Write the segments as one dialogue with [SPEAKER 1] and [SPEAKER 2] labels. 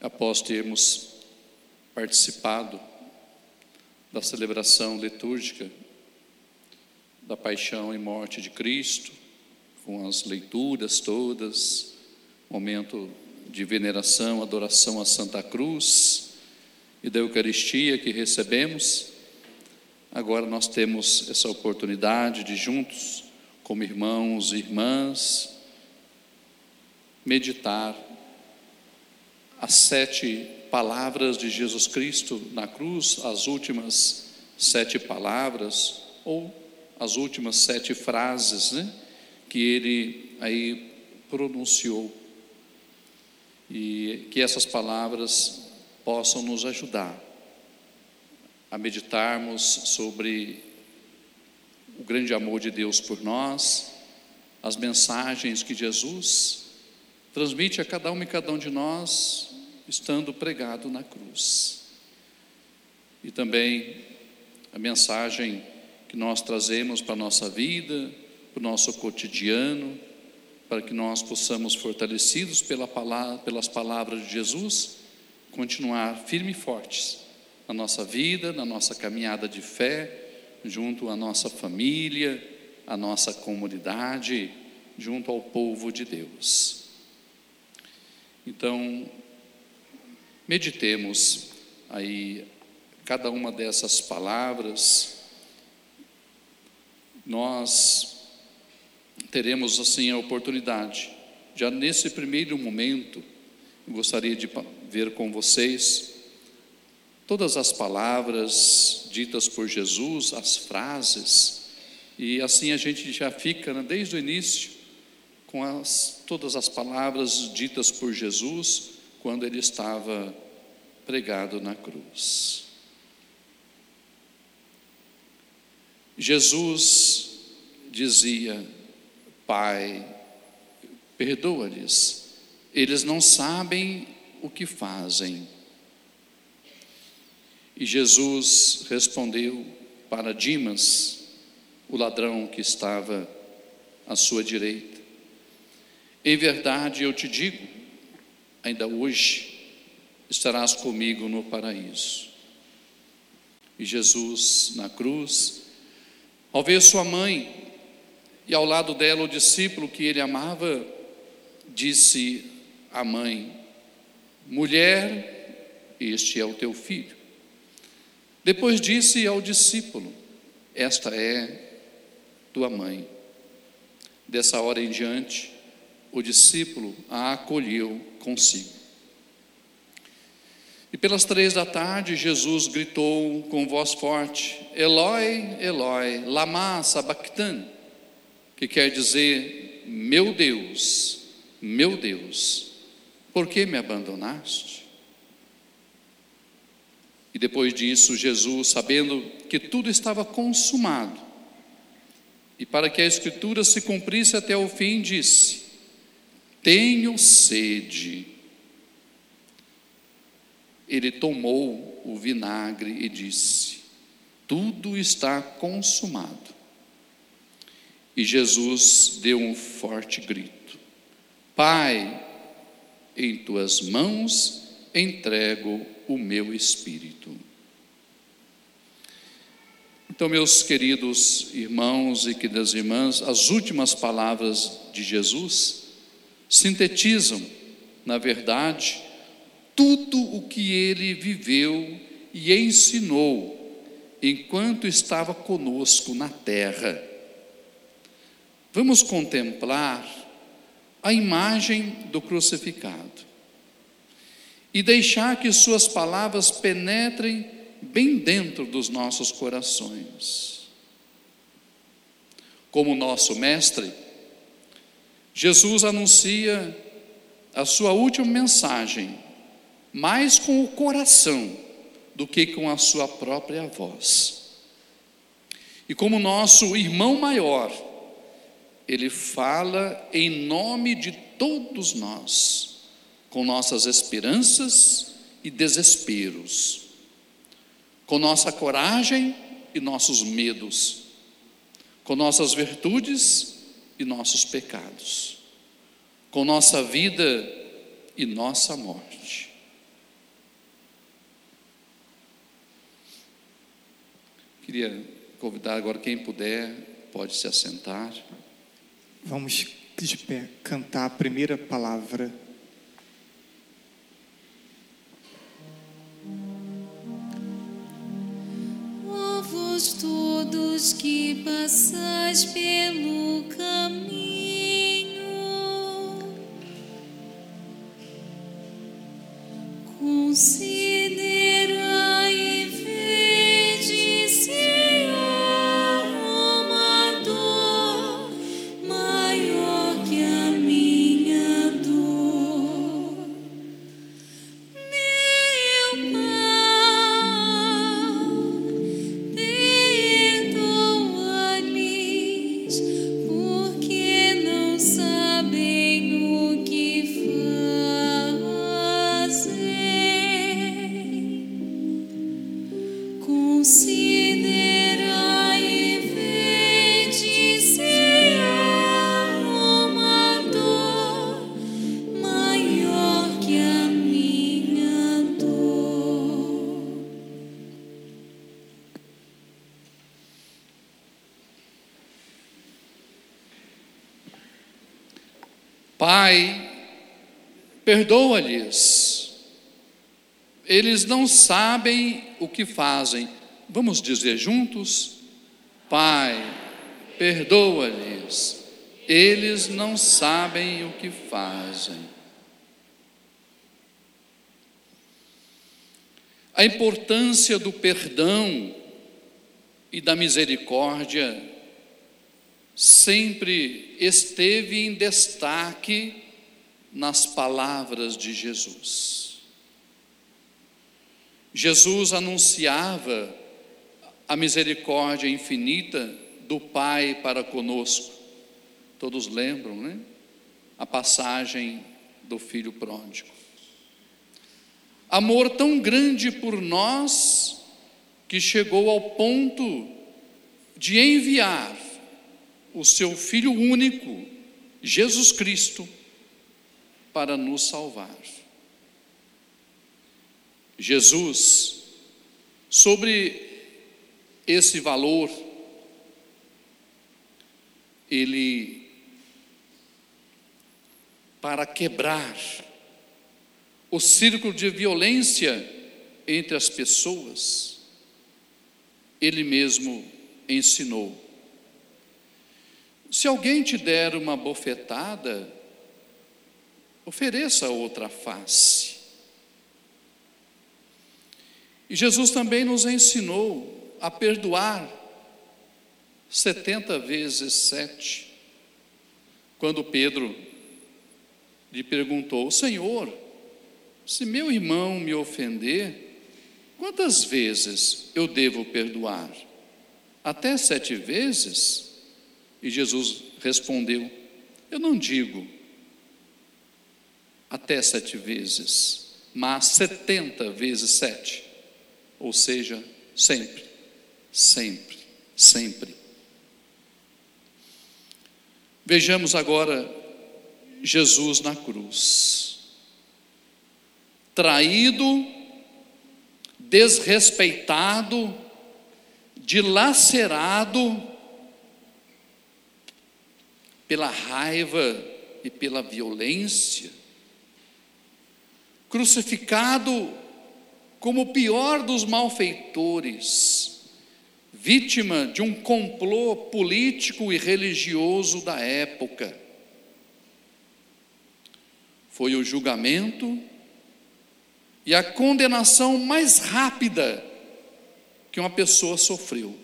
[SPEAKER 1] após termos participado da celebração litúrgica da paixão e morte de Cristo, com as leituras todas, momento de veneração, adoração à Santa Cruz e da Eucaristia que recebemos, agora nós temos essa oportunidade de juntos, como irmãos e irmãs, meditar as sete palavras de Jesus Cristo na cruz, as últimas sete palavras, ou as últimas sete frases né, que ele aí pronunciou. E que essas palavras possam nos ajudar a meditarmos sobre o grande amor de Deus por nós, as mensagens que Jesus transmite a cada um e cada um de nós, estando pregado na cruz. E também a mensagem que nós trazemos para a nossa vida, para o nosso cotidiano, para que nós possamos, fortalecidos pela palavra, pelas palavras de Jesus, continuar firmes e fortes na nossa vida, na nossa caminhada de fé, junto à nossa família, à nossa comunidade, junto ao povo de Deus. Então, meditemos aí cada uma dessas palavras. Nós teremos assim a oportunidade, já nesse primeiro momento, gostaria de ver com vocês todas as palavras ditas por Jesus, as frases, e assim a gente já fica né, desde o início com as, todas as palavras ditas por Jesus quando ele estava pregado na cruz. Jesus dizia: Pai, perdoa-lhes, eles não sabem o que fazem. E Jesus respondeu para Dimas, o ladrão que estava à sua direita: Em verdade eu te digo, ainda hoje estarás comigo no paraíso. E Jesus na cruz, ao ver sua mãe e ao lado dela o discípulo que ele amava, disse à mãe: Mulher, este é o teu filho. Depois disse ao discípulo: Esta é tua mãe. Dessa hora em diante, o discípulo a acolheu consigo. E pelas três da tarde, Jesus gritou com voz forte: Eloi, Eloi, lama sabachthani, que quer dizer: Meu Deus, meu Deus, por que me abandonaste? E depois disso, Jesus, sabendo que tudo estava consumado, e para que a Escritura se cumprisse até o fim, disse: Tenho sede. Ele tomou o vinagre e disse: Tudo está consumado. E Jesus deu um forte grito: Pai, em tuas mãos entrego o meu espírito. Então, meus queridos irmãos e queridas irmãs, as últimas palavras de Jesus sintetizam, na verdade, tudo o que ele viveu e ensinou enquanto estava conosco na terra. Vamos contemplar a imagem do crucificado e deixar que Suas palavras penetrem bem dentro dos nossos corações. Como nosso Mestre, Jesus anuncia a sua última mensagem mais com o coração do que com a sua própria voz. E como nosso irmão maior, ele fala em nome de todos nós com nossas esperanças e desesperos, com nossa coragem e nossos medos, com nossas virtudes e nossos pecados, com nossa vida e nossa morte. Queria convidar agora quem puder, pode se assentar.
[SPEAKER 2] Vamos de pé cantar a primeira palavra
[SPEAKER 3] todos que passais pelo perdoa-lhes.
[SPEAKER 1] Eles não sabem o que fazem. Vamos dizer juntos? Pai, perdoa-lhes. Eles não sabem o que fazem. A importância do perdão e da misericórdia sempre esteve em destaque nas palavras de Jesus. Jesus anunciava a misericórdia infinita do Pai para conosco. Todos lembram, né? A passagem do filho pródigo. Amor tão grande por nós que chegou ao ponto de enviar o seu Filho único, Jesus Cristo, para nos salvar. Jesus, sobre esse valor, ele, para quebrar o círculo de violência entre as pessoas, ele mesmo ensinou. Se alguém te der uma bofetada, ofereça outra face. E Jesus também nos ensinou a perdoar 70 vezes sete. Quando Pedro lhe perguntou: Senhor, se meu irmão me ofender, quantas vezes eu devo perdoar? Até sete vezes? E Jesus respondeu: Eu não digo até sete vezes, mas setenta vezes sete. Ou seja, sempre, sempre, sempre. Vejamos agora Jesus na cruz, traído, desrespeitado, dilacerado pela raiva e pela violência, crucificado como o pior dos malfeitores, vítima de um complô político e religioso da época. Foi o julgamento e a condenação mais rápida que uma pessoa sofreu.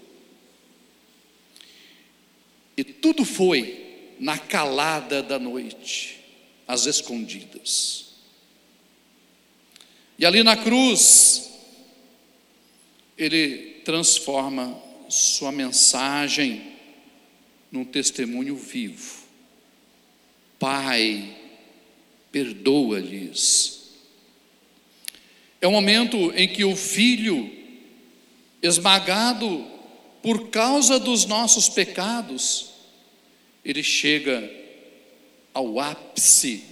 [SPEAKER 1] E tudo foi na calada da noite, às escondidas. E ali na cruz, ele transforma sua mensagem num testemunho vivo. Pai, perdoa-lhes. É o momento em que o filho, esmagado por causa dos nossos pecados, ele chega ao ápice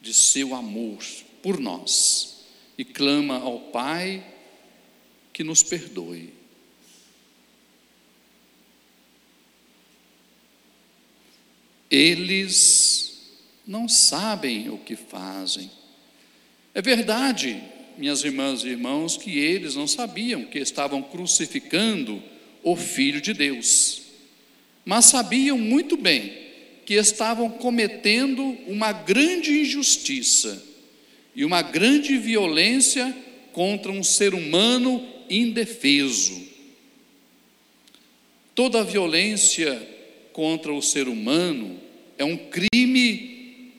[SPEAKER 1] de seu amor por nós e clama ao Pai que nos perdoe. Eles não sabem o que fazem. É verdade, minhas irmãs e irmãos, que eles não sabiam que estavam crucificando o Filho de Deus, mas sabiam muito bem que estavam cometendo uma grande injustiça e uma grande violência contra um ser humano indefeso. Toda violência contra o ser humano é um crime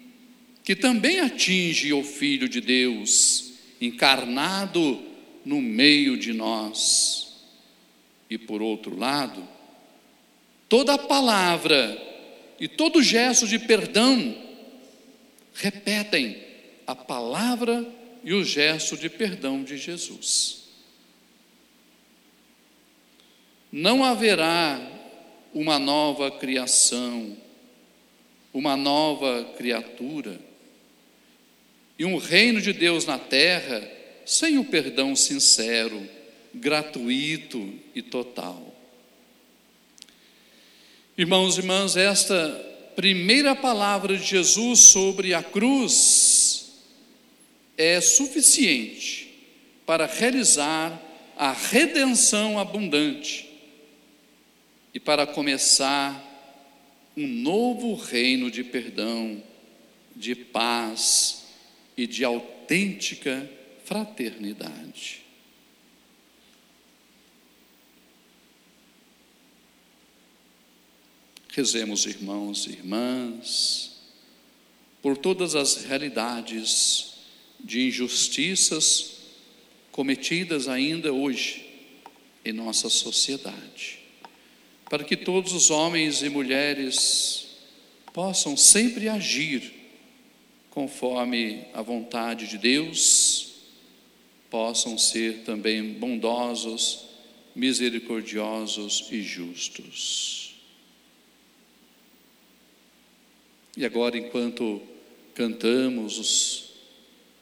[SPEAKER 1] que também atinge o Filho de Deus, encarnado no meio de nós. E por outro lado, toda palavra e todo gesto de perdão repetem a palavra e o gesto de perdão de Jesus. Não haverá uma nova criação, uma nova criatura e um reino de Deus na terra sem o perdão sincero, gratuito e total. Irmãos e irmãs, esta primeira palavra de Jesus sobre a cruz é suficiente para realizar a redenção abundante e para começar um novo reino de perdão, de paz e de autêntica fraternidade. Rezemos, irmãos e irmãs, por todas as realidades de injustiças cometidas ainda hoje em nossa sociedade, para que todos os homens e mulheres possam sempre agir conforme a vontade de Deus, possam ser também bondosos, misericordiosos e justos. E agora, enquanto cantamos os,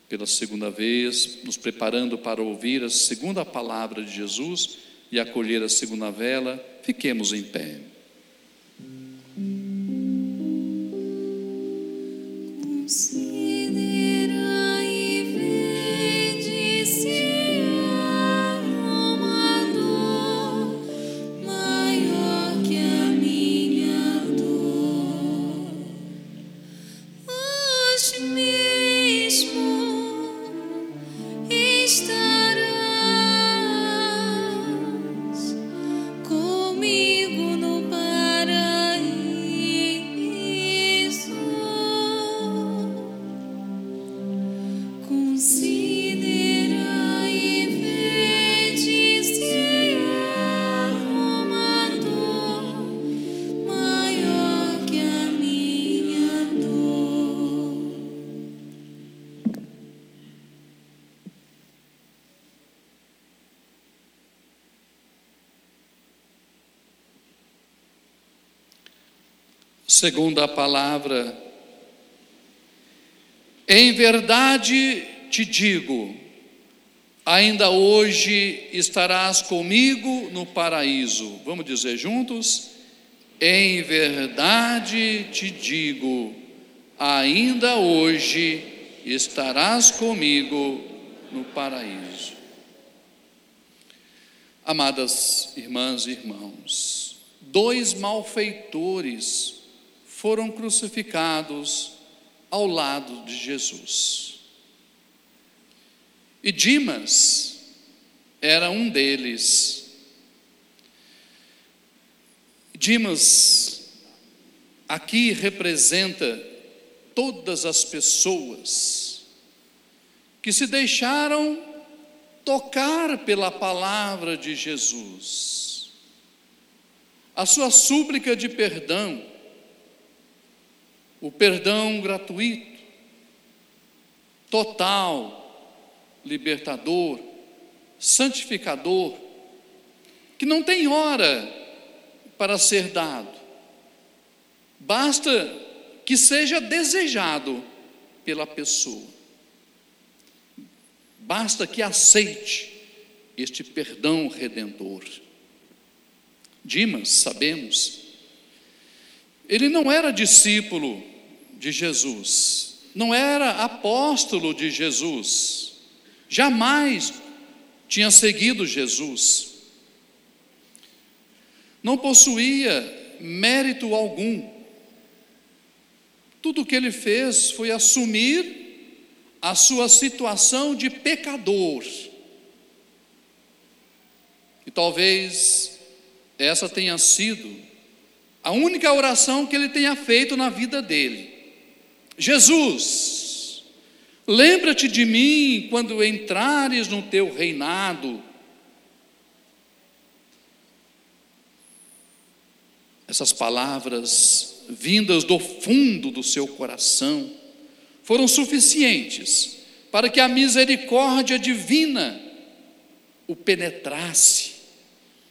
[SPEAKER 1] pela segunda vez, nos preparando para ouvir a segunda palavra de Jesus e acolher a segunda vela, fiquemos em pé. Segunda palavra, em verdade te digo, ainda hoje estarás comigo no paraíso. Vamos dizer juntos? Em verdade te digo, ainda hoje estarás comigo no paraíso. Amadas irmãs e irmãos, dois malfeitores foram crucificados ao lado de Jesus. E Dimas era um deles. Dimas aqui representa todas as pessoas que se deixaram tocar pela palavra de Jesus. A sua súplica de perdão, o perdão gratuito, total, libertador, santificador, que não tem hora para ser dado, basta que seja desejado pela pessoa, basta que aceite este perdão redentor. Dimas, sabemos, Ele não era discípulo de Jesus, não era apóstolo de Jesus, jamais tinha seguido Jesus, não possuía mérito algum. Tudo o que ele fez foi assumir a sua situação de pecador. E talvez essa tenha sido a única oração que ele tenha feito na vida dele. Jesus, lembra-te de mim quando entrares no teu reinado. Essas palavras vindas do fundo do seu coração foram suficientes para que a misericórdia divina o penetrasse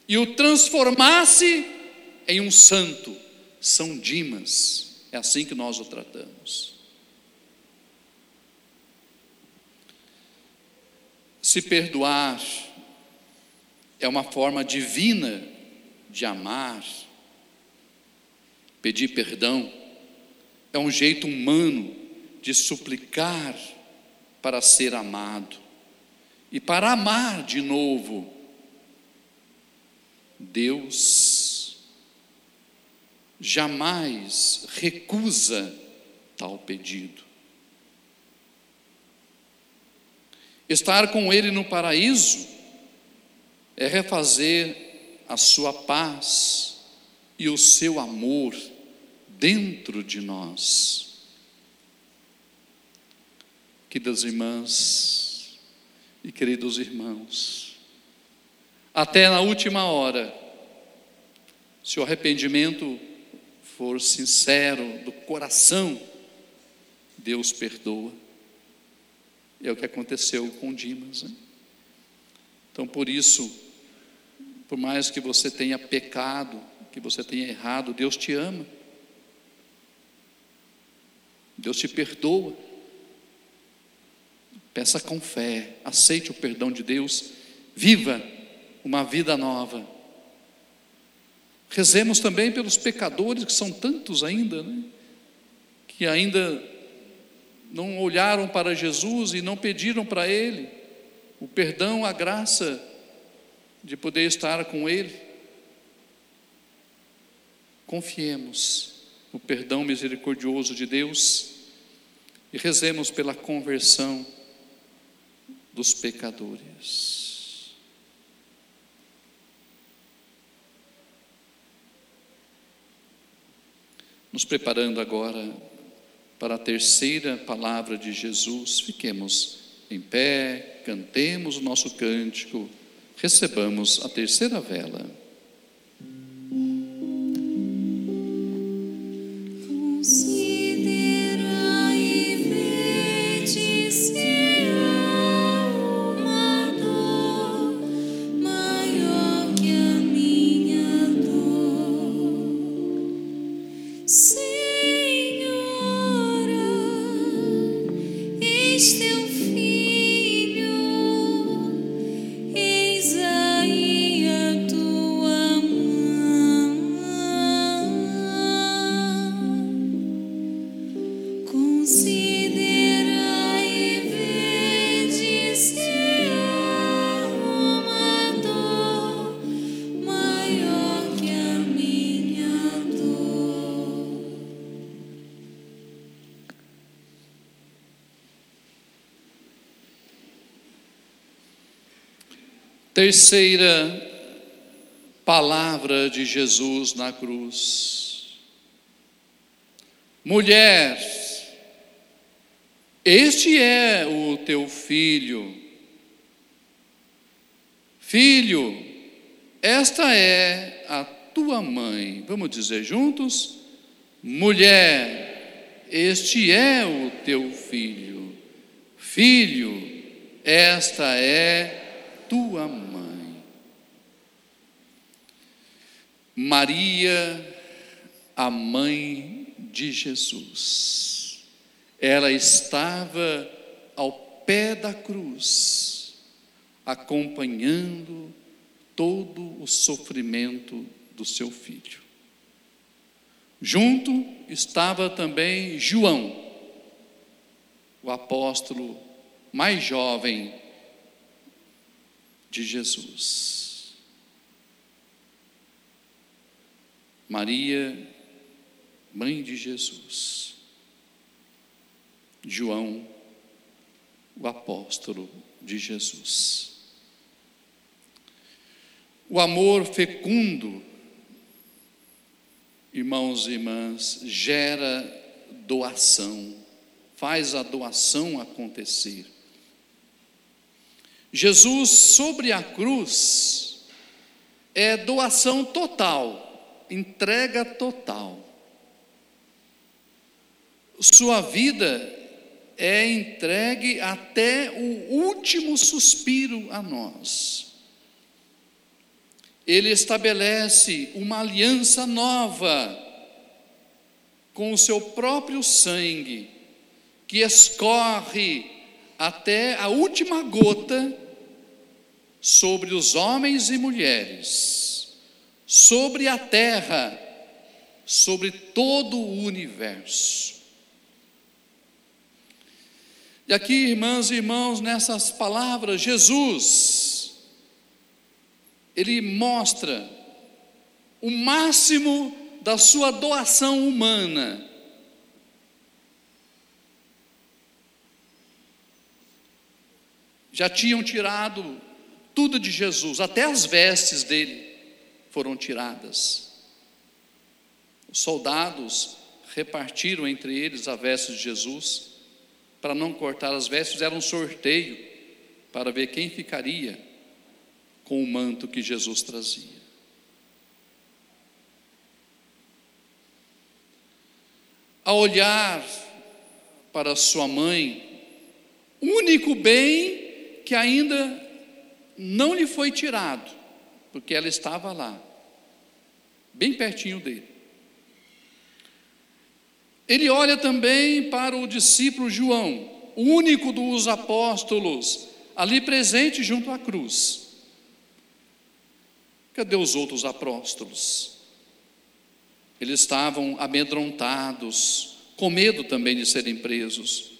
[SPEAKER 1] e o transformasse em um santo, São Dimas. É assim que nós o tratamos. Se perdoar é uma forma divina de amar. Pedir perdão é um jeito humano de suplicar para ser amado e para amar de novo. Deus jamais recusa tal pedido. Estar com Ele no paraíso é refazer a sua paz e o seu amor dentro de nós. Queridas irmãs e queridos irmãos, até na última hora, se o arrependimento for sincero, do coração, Deus perdoa. É o que aconteceu com Dimas. Né? Então, por isso, por mais que você tenha pecado, que você tenha errado, Deus te ama. Deus te perdoa. Peça com fé, aceite o perdão de Deus, viva uma vida nova. Rezemos também pelos pecadores, que são tantos ainda, né? que ainda não olharam para Jesus e não pediram para Ele o perdão, a graça de poder estar com Ele. Confiemos no perdão misericordioso de Deus e rezemos pela conversão dos pecadores. Nos preparando agora para a terceira palavra de Jesus, fiquemos em pé, cantemos o nosso cântico, recebamos a terceira vela. Terceira palavra de Jesus na cruz. Mulher, este é o teu filho. Filho, esta é a tua mãe. Vamos dizer juntos? Mulher, este é o teu filho. Filho, esta é tua mãe. Maria, a mãe de Jesus, ela estava ao pé da cruz, acompanhando todo o sofrimento do seu filho. Junto estava também João, o apóstolo mais jovem de Jesus. Maria, mãe de Jesus. João, o apóstolo de Jesus. O amor fecundo, irmãos e irmãs, gera doação, faz a doação acontecer. Jesus sobre a cruz é doação total, entrega total. Sua vida é entregue até o último suspiro a nós. Ele estabelece uma aliança nova com o seu próprio sangue, que escorre até a última gota sobre os homens e mulheres, sobre a terra, sobre todo o universo. E aqui, irmãs e irmãos, nessas palavras, Jesus, ele mostra o máximo da sua doação humana. Já tinham tirado tudo de Jesus, até as vestes dele foram tiradas. Os soldados repartiram entre eles a veste de Jesus para não cortar as vestes, fizeram um sorteio para ver quem ficaria com o manto que Jesus trazia. A olhar para sua mãe, único bem que ainda não lhe foi tirado, porque ela estava lá, bem pertinho dele. Ele olha também para o discípulo João, único dos apóstolos, ali presente junto à cruz. Cadê os outros apóstolos? Eles estavam amedrontados, com medo também de serem presos.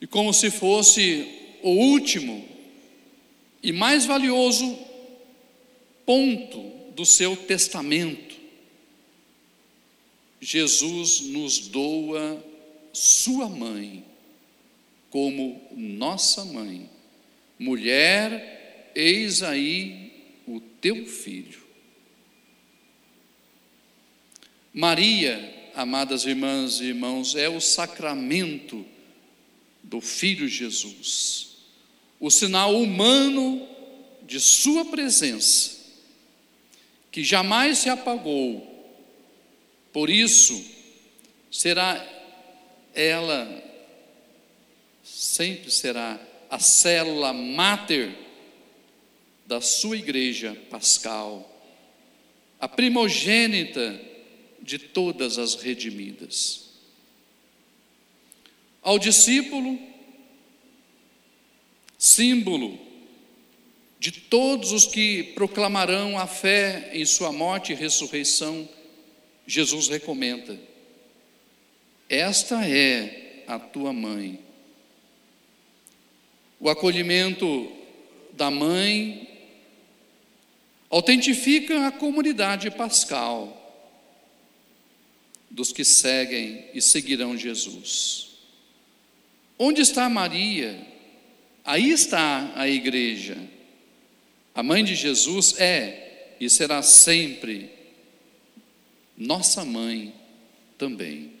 [SPEAKER 1] E como se fosse o último e mais valioso ponto do seu testamento, Jesus nos doa Sua mãe como nossa mãe. Mulher, eis aí o teu filho. Maria, amadas irmãs e irmãos, é o sacramento do Filho Jesus, o sinal humano de Sua presença, que jamais se apagou por isso, será ela, sempre será a célula máter da sua igreja pascal, a primogênita de todas as redimidas. Ao discípulo, símbolo de todos os que proclamarão a fé em Sua morte e ressurreição, Jesus recomenda: Esta é a tua mãe. O acolhimento da mãe autentifica a comunidade pascal dos que seguem e seguirão Jesus. Onde está Maria? Aí está a igreja. A mãe de Jesus é e será sempre nossa mãe também.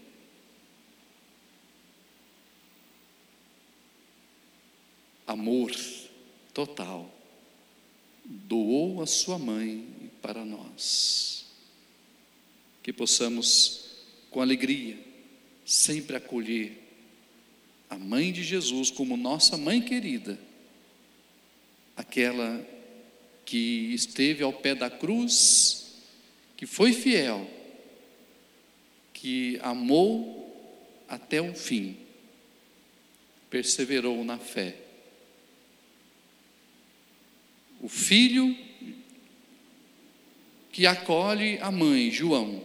[SPEAKER 1] Amor total. Doou a sua mãe para nós. Que possamos, com alegria, sempre acolher a mãe de Jesus como nossa mãe querida, aquela que esteve ao pé da cruz, que foi fiel que amou até o fim, perseverou na fé. O filho que acolhe a mãe, João.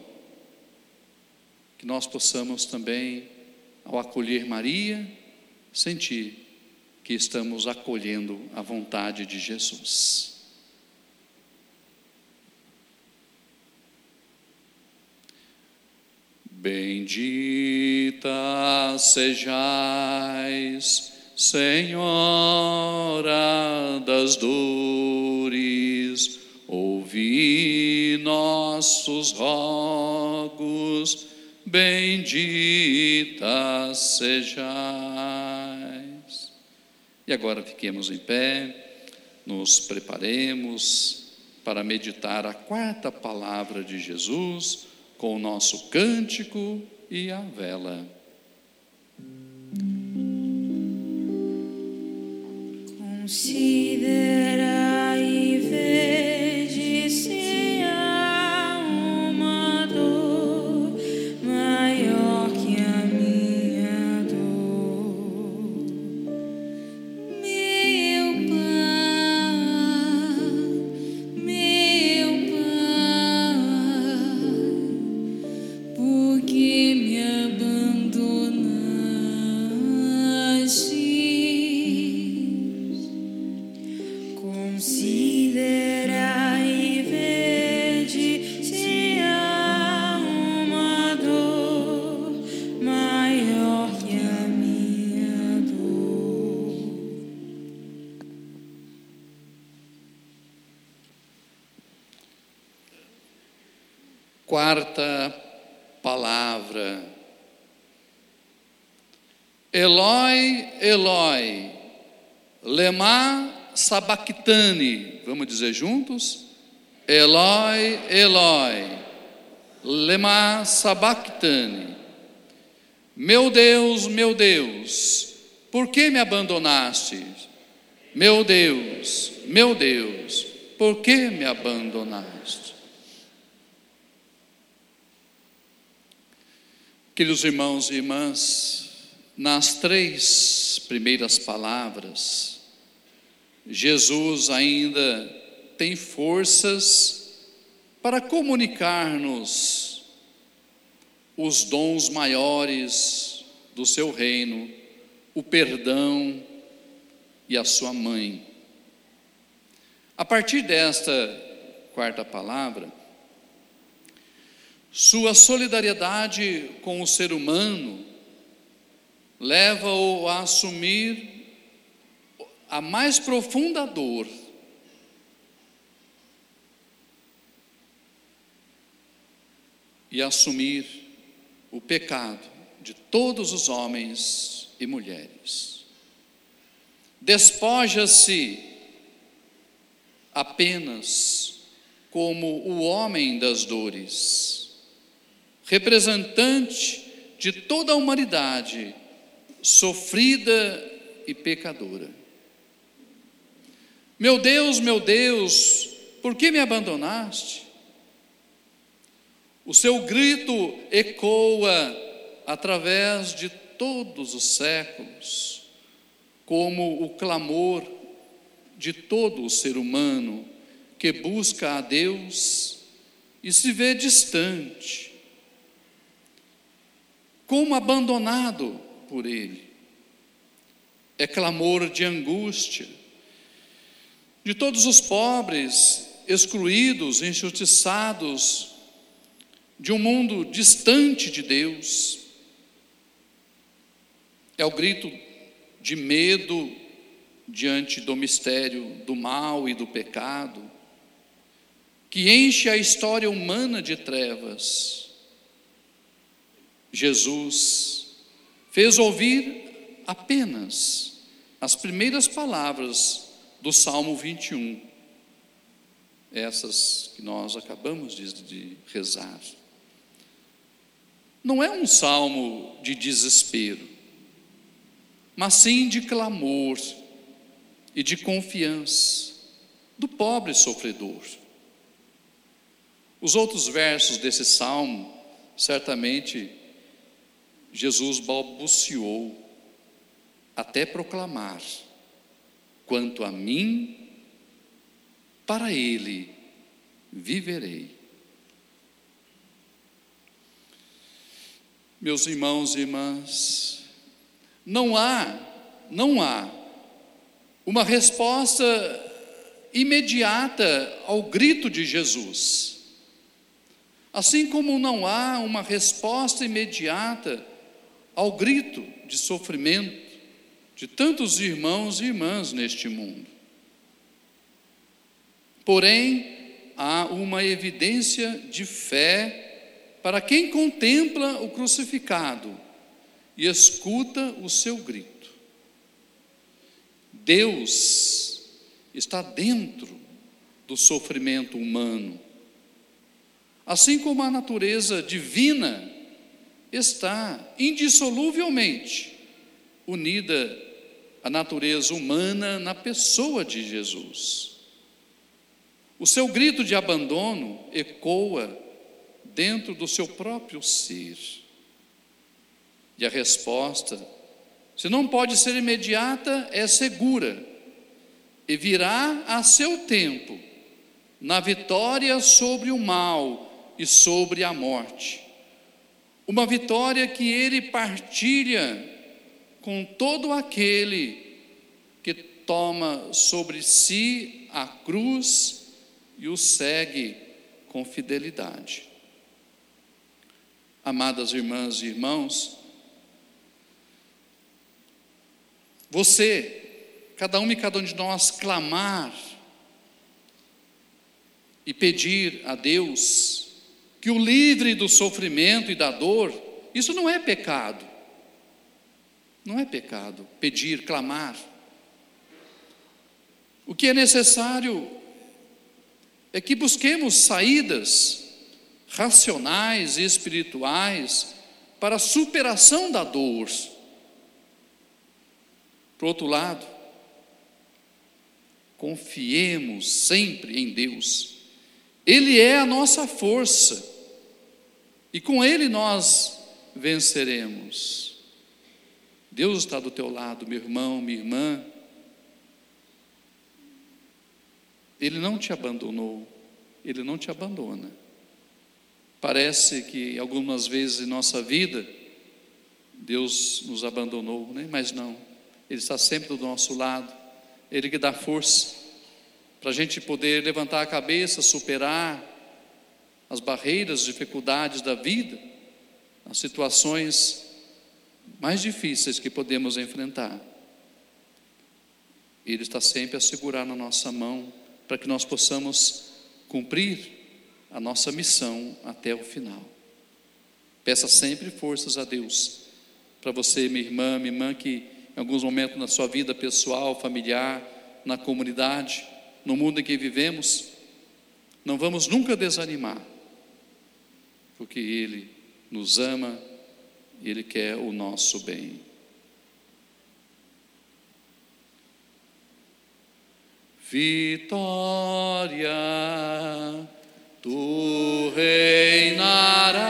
[SPEAKER 1] Que nós possamos também, ao acolher Maria, sentir que estamos acolhendo a vontade de Jesus. Bendita sejais, Senhora das dores, ouvi nossos rogos, bendita sejais. E agora fiquemos em pé, nos preparemos para meditar a quarta palavra de Jesus com o nosso cântico e a vela.
[SPEAKER 3] Considera
[SPEAKER 1] Quarta palavra. Eloi, Eloi, lema sabachthani. Vamos dizer juntos? Eloi, Eloi, lema sabachthani. Meu Deus, meu Deus, por que me abandonaste? Meu Deus, meu Deus, por que me abandonaste? Queridos irmãos e irmãs, nas três primeiras palavras, Jesus ainda tem forças para comunicar-nos os dons maiores do seu reino, o perdão e a sua mãe. A partir desta quarta palavra, sua solidariedade com o ser humano leva-o a assumir a mais profunda dor. E assumir o pecado de todos os homens e mulheres. Despoja-se apenas como o homem das dores, representante de toda a humanidade sofrida e pecadora. Meu Deus, meu Deus, por que me abandonaste? O seu grito ecoa através de todos os séculos, como o clamor de todo o ser humano que busca a Deus e se vê distante, como abandonado por Ele. É clamor de angústia de todos os pobres, excluídos, injustiçados, de um mundo distante de Deus. É o grito de medo diante do mistério do mal e do pecado, que enche a história humana de trevas. Jesus fez ouvir apenas as primeiras palavras do Salmo 21, essas que nós acabamos de, de rezar. Não é um salmo de desespero, mas sim de clamor e de confiança do pobre sofredor. Os outros versos desse salmo, certamente, Jesus balbuciou até proclamar: Quanto a mim, para ele viverei. Meus irmãos e irmãs, não há, não há uma resposta imediata ao grito de Jesus. Assim como não há uma resposta imediata ao grito de sofrimento de tantos irmãos e irmãs neste mundo. Porém, há uma evidência de fé para quem contempla o crucificado e escuta o seu grito. Deus está dentro do sofrimento humano, assim como a natureza divina está indissoluvelmente unida à natureza humana na pessoa de Jesus. O seu grito de abandono ecoa dentro do seu próprio ser. E a resposta, se não pode ser imediata, é segura e virá a seu tempo na vitória sobre o mal e sobre a morte. Uma vitória que ele partilha com todo aquele que toma sobre si a cruz e o segue com fidelidade. Amadas irmãs e irmãos, você, cada um e cada um de nós, clamar e pedir a Deus que o livre do sofrimento e da dor, isso não é pecado. Não é pecado pedir, clamar. O que é necessário é que busquemos saídas racionais e espirituais para a superação da dor. Por outro lado, confiemos sempre em Deus. Ele é a nossa força e com Ele nós venceremos. Deus está do teu lado, meu irmão, minha irmã. Ele não te abandonou, ele não te abandona. Parece que algumas vezes em nossa vida Deus nos abandonou, né? mas não, Ele está sempre do nosso lado, Ele que dá força para a gente poder levantar a cabeça, superar as barreiras, as dificuldades da vida, as situações mais difíceis que podemos enfrentar. Ele está sempre a segurar na nossa mão para que nós possamos cumprir a nossa missão até o final. Peça sempre forças a Deus. Para você, minha irmã, minha irmã, que em alguns momentos na sua vida pessoal, familiar, na comunidade, no mundo em que vivemos, não vamos nunca desanimar, porque Ele nos ama e Ele quer o nosso bem. Vitória, tu reinarás,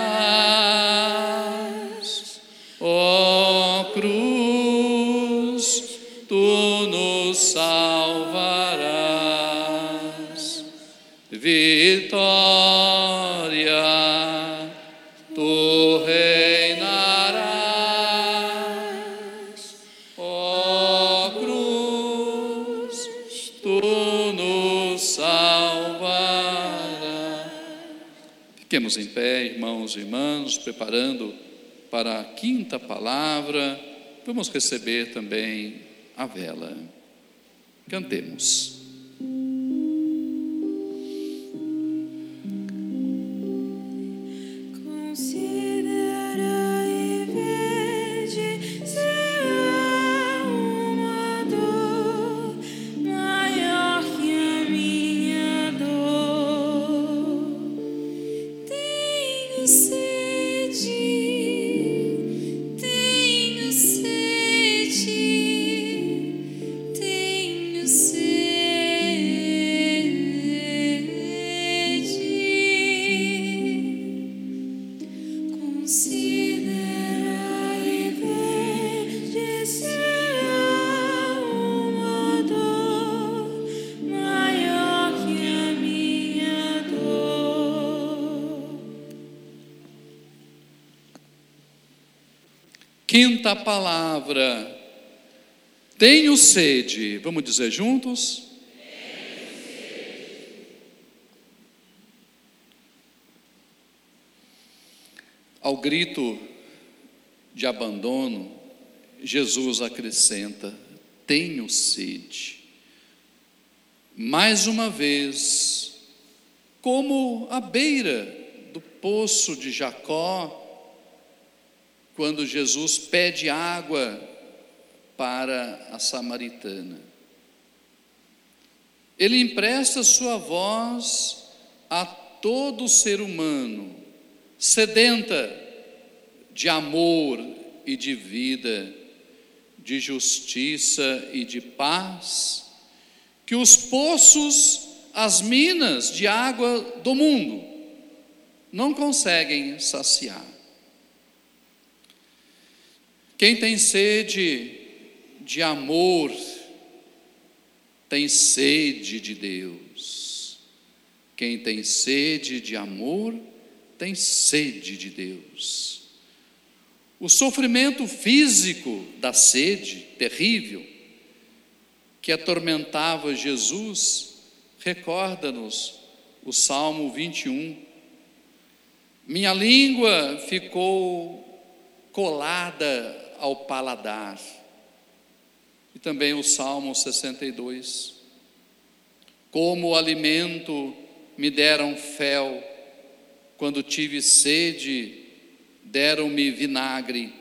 [SPEAKER 1] Fiquemos em pé, irmãos e irmãs, preparando para a quinta palavra. Vamos receber também a vela. Cantemos. Quinta palavra. Tenho sede. Vamos dizer juntos? Ao grito de abandono, Jesus acrescenta: Tenho sede. Mais uma vez, como à beira do poço de Jacó, quando Jesus pede água para a samaritana. Ele empresta sua voz a todo ser humano, sedenta de amor e de vida, de justiça e de paz, que os poços, as minas de água do mundo não conseguem saciar. Quem tem sede de amor, tem sede de Deus. Quem tem sede de amor, tem sede de Deus. O sofrimento físico da sede terrível que atormentava Jesus, recorda-nos o Salmo 21. Minha língua ficou colada ao paladar. E também o Salmo 62. Como alimento me deram fel, quando tive sede, deram-me vinagre.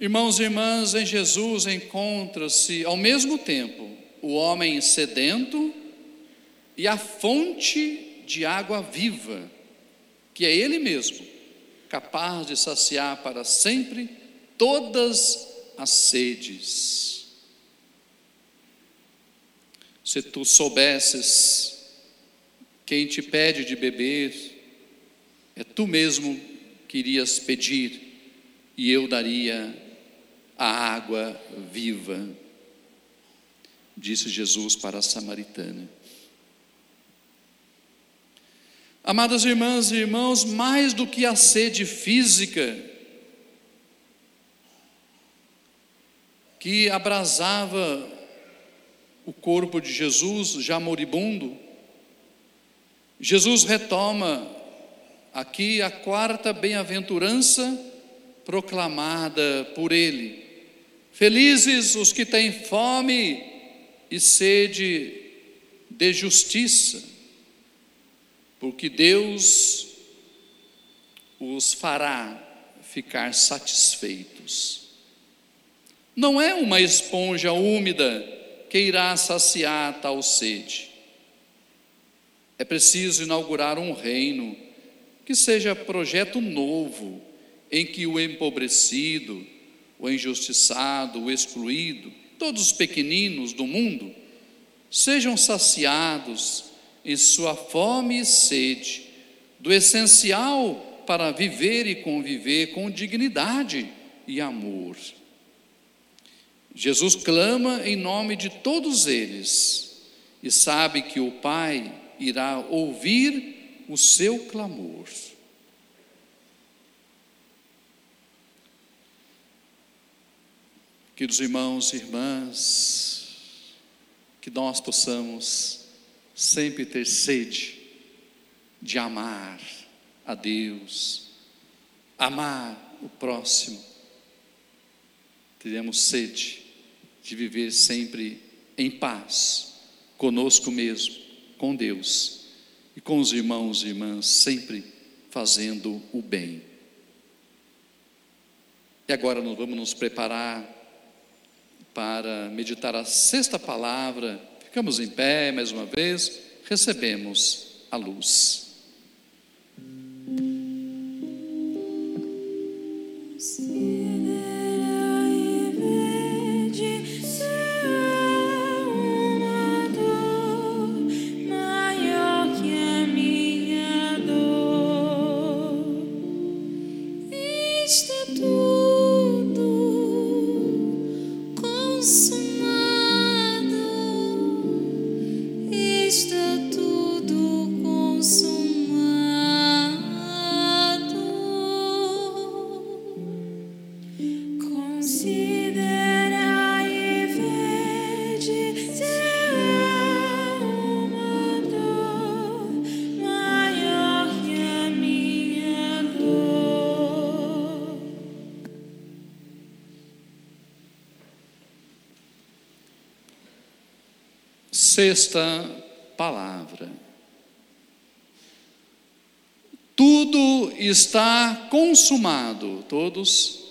[SPEAKER 1] Irmãos e irmãs, em Jesus encontra-se ao mesmo tempo o homem sedento e a fonte de água viva, que é Ele mesmo capaz de saciar para sempre todas as sedes. Se tu soubesses quem te pede de beber, é tu mesmo que irias pedir, e eu daria a água viva, disse Jesus para a samaritana. Amadas irmãs e irmãos, mais do que a sede física que abrasava o corpo de Jesus, já moribundo, Jesus retoma aqui a quarta bem-aventurança proclamada por ele. Felizes os que têm fome e sede de justiça porque Deus os fará ficar satisfeitos. Não é uma esponja úmida que irá saciar tal sede. É preciso inaugurar um reino que seja projeto novo, em que o empobrecido, o injustiçado, o excluído, todos os pequeninos do mundo, sejam saciados e sua fome e sede do essencial para viver e conviver com dignidade e amor. Jesus clama em nome de todos eles e sabe que o Pai irá ouvir o seu clamor. Queridos irmãos e irmãs, que nós possamos sempre ter sede de amar a Deus, amar o próximo. Teremos sede de viver sempre em paz, conosco mesmo, com Deus e com os irmãos e irmãs, sempre fazendo o bem. E agora nós vamos nos preparar para meditar a sexta palavra Ficamos em pé mais uma vez, recebemos a luz. Sexta palavra. Tudo está consumado. Todos.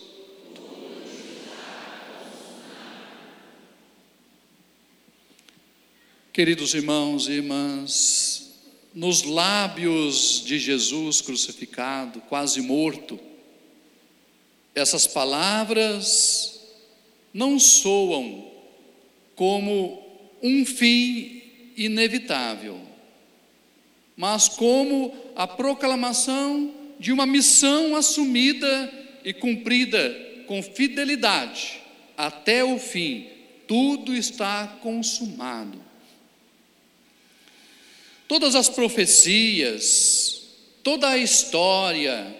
[SPEAKER 1] Queridos irmãos e irmãs, nos lábios de Jesus crucificado, quase morto, essas palavras não soam como um fim inevitável, mas como a proclamação de uma missão assumida e cumprida com fidelidade até o fim. Tudo está consumado. Todas as profecias, toda a história,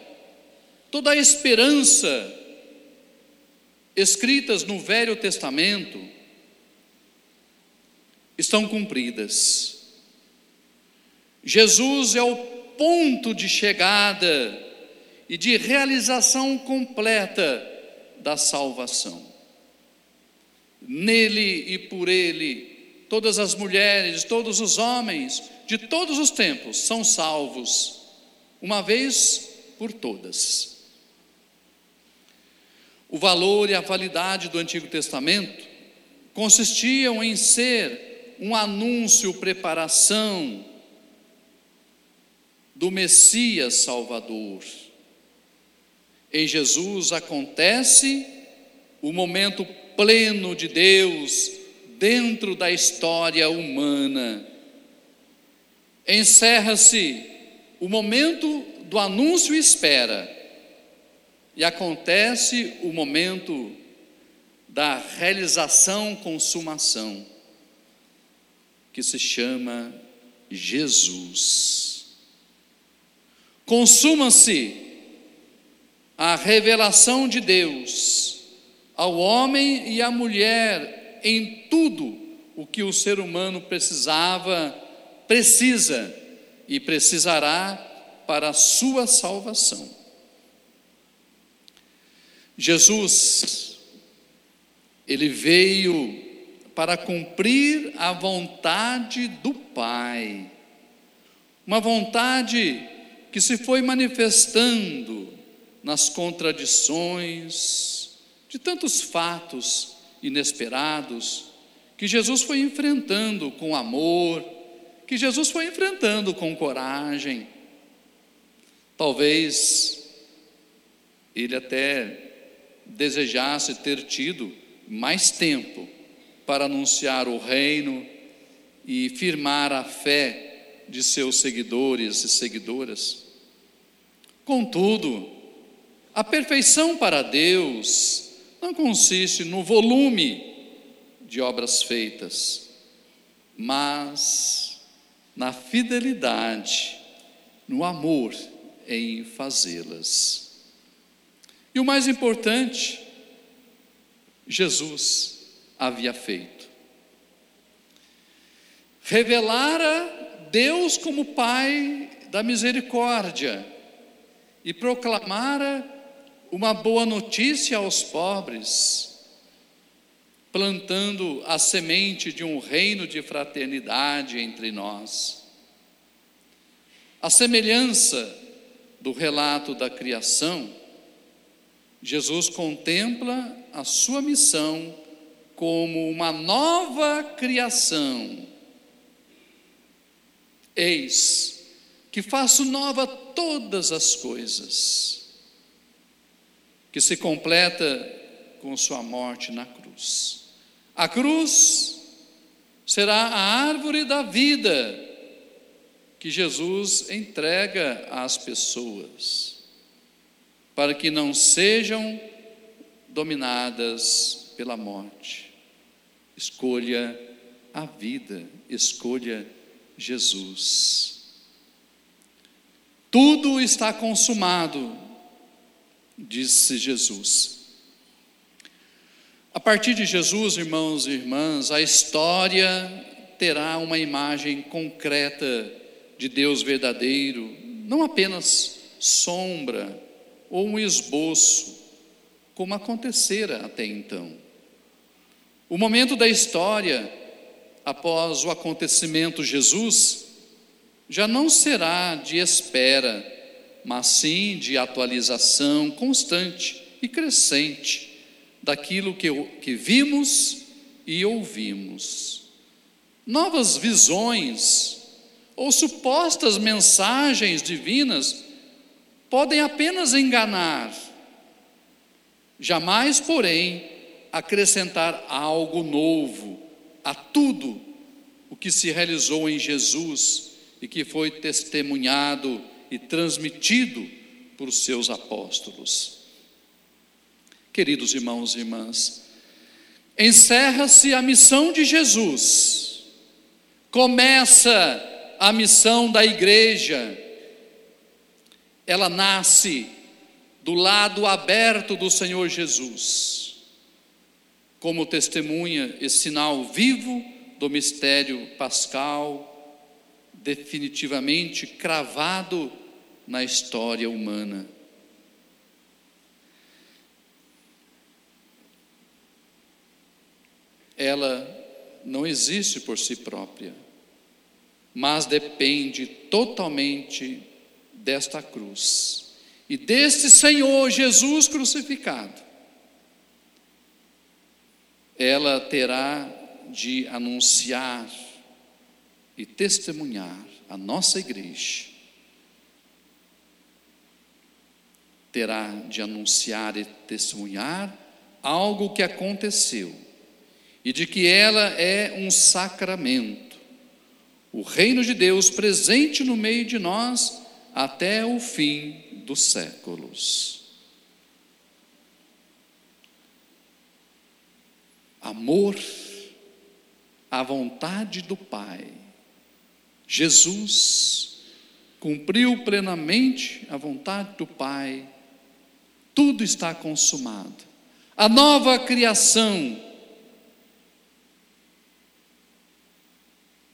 [SPEAKER 1] toda a esperança escritas no Velho Testamento estão cumpridas. Jesus é o ponto de chegada e de realização completa da salvação. Nele e por ele, todas as mulheres, todos os homens de todos os tempos são salvos, uma vez por todas. O valor e a validade do Antigo Testamento consistiam em ser um anúncio, preparação do Messias Salvador. Em Jesus acontece o momento pleno de Deus dentro da história humana. Encerra-se o momento do anúncio e espera, e acontece o momento da realização, consumação, que se chama Jesus. Consuma-se a revelação de Deus ao homem e à mulher em tudo o que o ser humano precisava, precisa e precisará para a sua salvação. Jesus, ele veio para cumprir a vontade do Pai, uma vontade que se foi manifestando nas contradições de tantos fatos inesperados que Jesus foi enfrentando com amor, que Jesus foi enfrentando com coragem. Talvez ele até desejasse ter tido mais tempo para anunciar o reino e firmar a fé de seus seguidores e seguidoras. Contudo, a perfeição para Deus não consiste no volume de obras feitas, mas na fidelidade, no amor em fazê-las. E o mais importante, Jesus havia feito. Revelara Deus como Pai da misericórdia e proclamara uma boa notícia aos pobres, plantando a semente de um reino de fraternidade entre nós. A semelhança do relato da criação, Jesus contempla a sua missão como uma nova criação. Eis que faço nova todas as coisas, que se completa com sua morte na cruz. A cruz será a árvore da vida que Jesus entrega às pessoas para que não sejam dominadas pela morte. Escolha a vida, escolha Jesus. Tudo está consumado, disse Jesus. A partir de Jesus, irmãos e irmãs, a história terá uma imagem concreta de Deus verdadeiro, não apenas sombra, ou um esboço, como acontecera até então. O momento da história após o acontecimento Jesus, já não será de espera, mas sim de atualização constante e crescente daquilo que, que vimos e ouvimos. Novas visões ou supostas mensagens divinas podem apenas enganar, jamais, porém, acrescentar algo novo a tudo o que se realizou em Jesus e que foi testemunhado e transmitido por seus apóstolos. Queridos irmãos e irmãs, encerra-se a missão de Jesus, começa a missão da igreja, ela nasce do lado aberto do Senhor Jesus como testemunha e sinal vivo do mistério pascal, definitivamente cravado na história humana. Ela não existe por si própria, mas depende totalmente desta cruz e deste Senhor Jesus crucificado ela terá de anunciar e testemunhar a nossa igreja. Terá de anunciar e testemunhar algo que aconteceu e de que ela é um sacramento, o reino de Deus presente no meio de nós até o fim dos séculos. Amor à vontade do Pai. Jesus cumpriu plenamente a vontade do Pai, tudo está consumado. A nova criação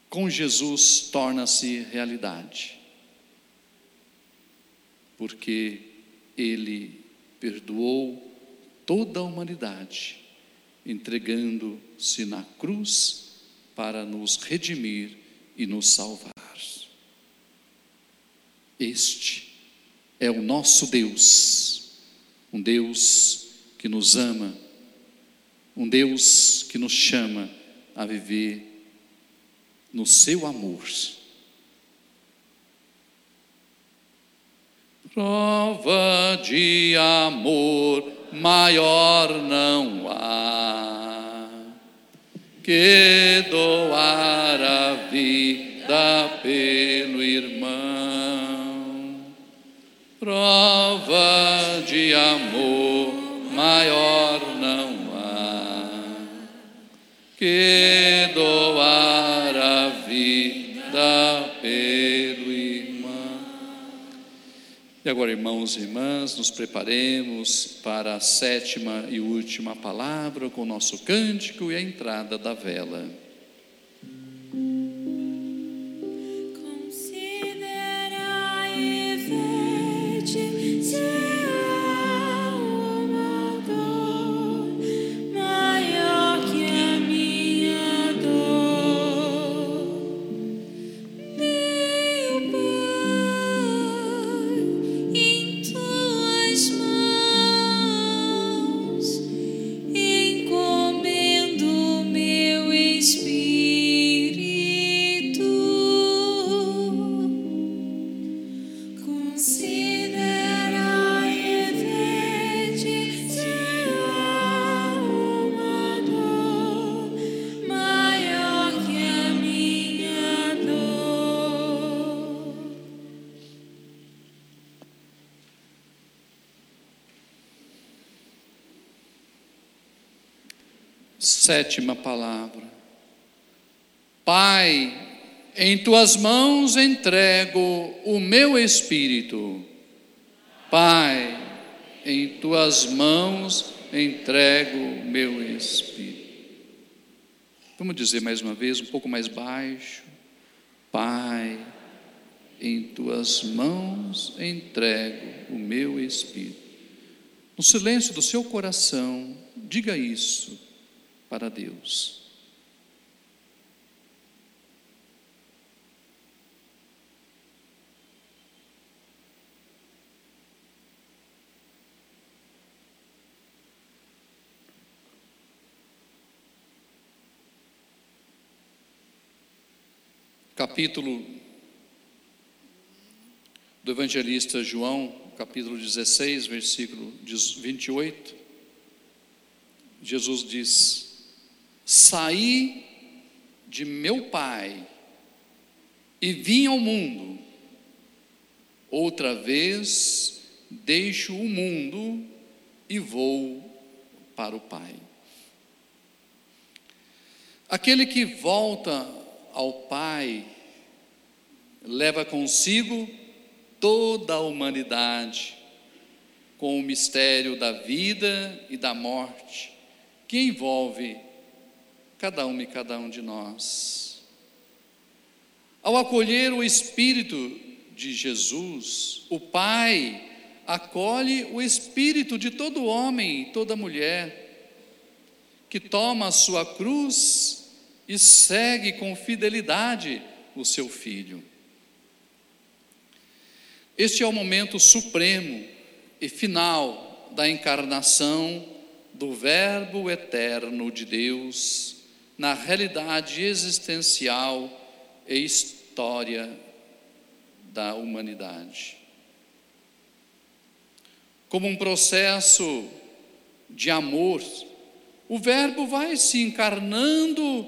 [SPEAKER 1] com Jesus torna-se realidade, porque Ele perdoou toda a humanidade entregando-se na cruz para nos redimir e nos salvar. Este é o nosso Deus, um Deus que nos ama, um Deus que nos chama a viver no seu amor. Prova de amor maior não há que doar a vida pelo irmão. Prova de amor maior não há que agora, irmãos e irmãs, nos preparemos para a sétima e última palavra com o nosso cântico e a entrada da vela. Sétima palavra. Pai, em tuas mãos entrego o meu espírito. Pai, em tuas mãos entrego o meu espírito. Vamos dizer mais uma vez, um pouco mais baixo. Pai, em tuas mãos entrego o meu espírito. No silêncio do seu coração, diga isso para Deus. Capítulo do evangelista João, capítulo 16, versículo 28, Jesus diz: Saí de meu Pai e vim ao mundo, outra vez deixo o mundo e vou para o Pai. Aquele que volta ao Pai leva consigo toda a humanidade com o mistério da vida e da morte que envolve cada um e cada um de nós. Ao acolher o Espírito de Jesus, o Pai acolhe o espírito de todo homem e toda mulher que toma a sua cruz e segue com fidelidade o seu filho. Este é o momento supremo e final da encarnação do Verbo eterno de Deus na realidade existencial e história da humanidade. Como um processo de amor, o Verbo vai se encarnando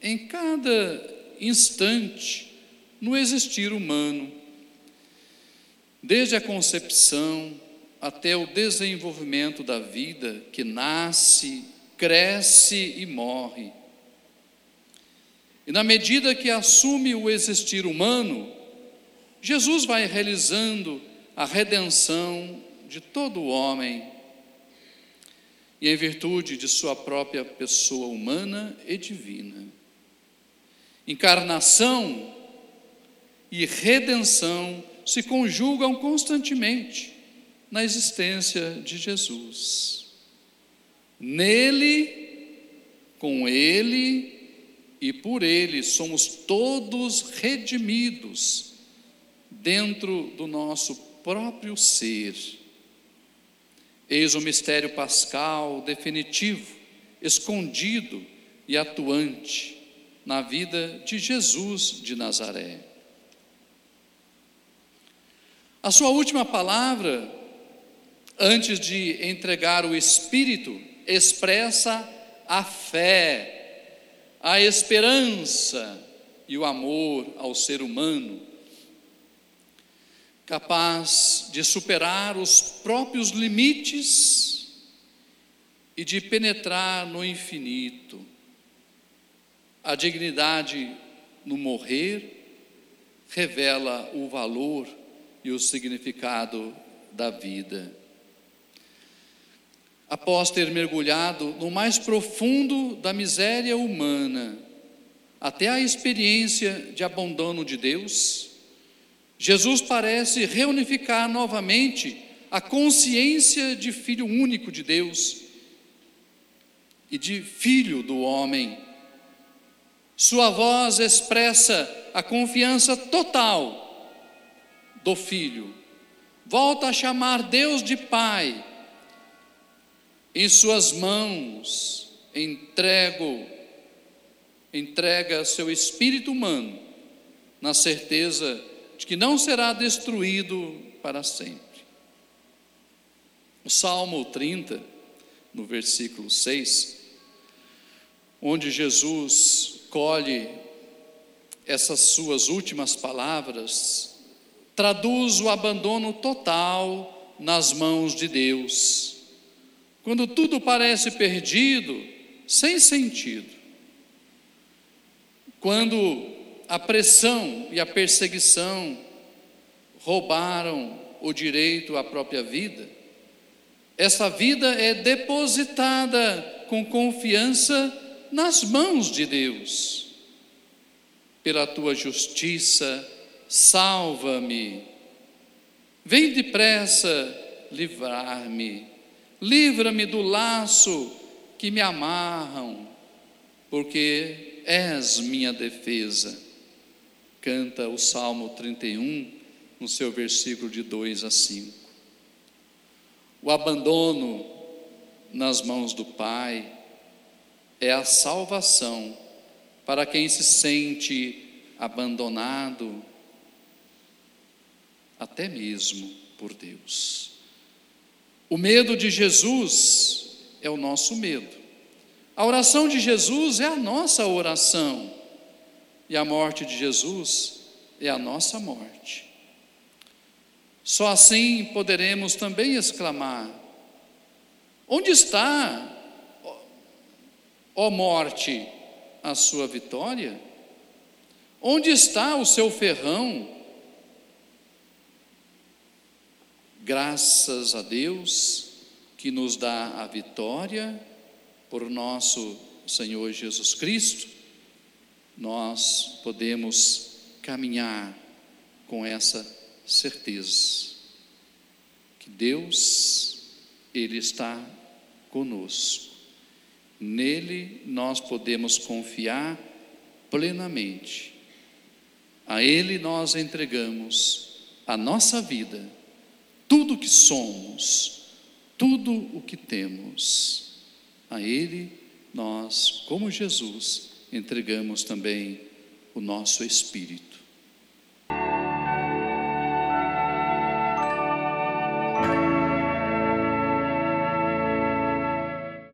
[SPEAKER 1] em cada instante no existir humano, desde a concepção até o desenvolvimento da vida que nasce, cresce e morre. E na medida que assume o existir humano, Jesus vai realizando a redenção de todo o homem, e em virtude de sua própria pessoa humana e divina. Encarnação e redenção se conjugam constantemente na existência de Jesus. Nele, com Ele e por Ele somos todos redimidos dentro do nosso próprio ser. Eis o mistério pascal definitivo, escondido e atuante na vida de Jesus de Nazaré. A sua última palavra, antes de entregar o Espírito, expressa a fé, a esperança e o amor ao ser humano capaz de superar os próprios limites e de penetrar no infinito. A dignidade no morrer revela o valor e o significado da vida. Após ter mergulhado no mais profundo da miséria humana, até a experiência de abandono de Deus, Jesus parece reunificar novamente a consciência de filho único de Deus e de filho do homem. Sua voz expressa a confiança total do filho. Volta a chamar Deus de Pai. Em suas mãos entrego entrega seu espírito humano na certeza de que não será destruído para sempre. O Salmo 30, no versículo 6, onde Jesus colhe essas suas últimas palavras, traduz o abandono total nas mãos de Deus. Quando tudo parece perdido, sem sentido. Quando a pressão e a perseguição roubaram o direito à própria vida, essa vida é depositada com confiança nas mãos de Deus. Pela tua justiça, salva-me. Vem depressa livrar-me. Livra-me do laço que me amarram, porque és minha defesa canta o Salmo 31, no seu versículo de 2 a 5. O abandono nas mãos do Pai é a salvação para quem se sente abandonado, até mesmo por Deus. O medo de Jesus é o nosso medo. A oração de Jesus é a nossa oração. E a morte de Jesus é a nossa morte. Só assim poderemos também exclamar: Onde está, ó morte, a sua vitória? Onde está o seu ferrão? Graças a Deus que nos dá a vitória por nosso Senhor Jesus Cristo, nós podemos caminhar com essa certeza que Deus, Ele está conosco. Nele nós podemos confiar plenamente. A Ele nós entregamos a nossa vida, tudo o que somos, tudo o que temos. A Ele nós, como Jesus, entregamos também o nosso espírito.